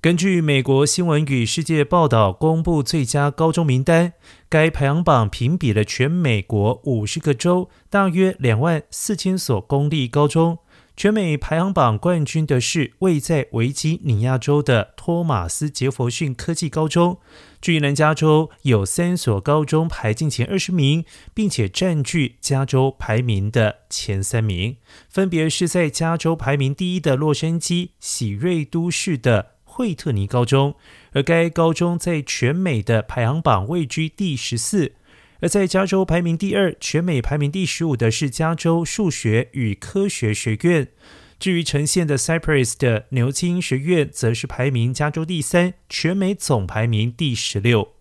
根据美国新闻与世界报道公布最佳高中名单，该排行榜评比了全美国五十个州大约两万四千所公立高中。全美排行榜冠军的是位在维吉尼亚州的托马斯杰佛逊科技高中。至于南加州，有三所高中排进前二十名，并且占据加州排名的前三名，分别是在加州排名第一的洛杉矶喜瑞都市的惠特尼高中，而该高中在全美的排行榜位居第十四。而在加州排名第二、全美排名第十五的是加州数学与科学学院。至于呈现的 Cypress 的牛津学院，则是排名加州第三、全美总排名第十六。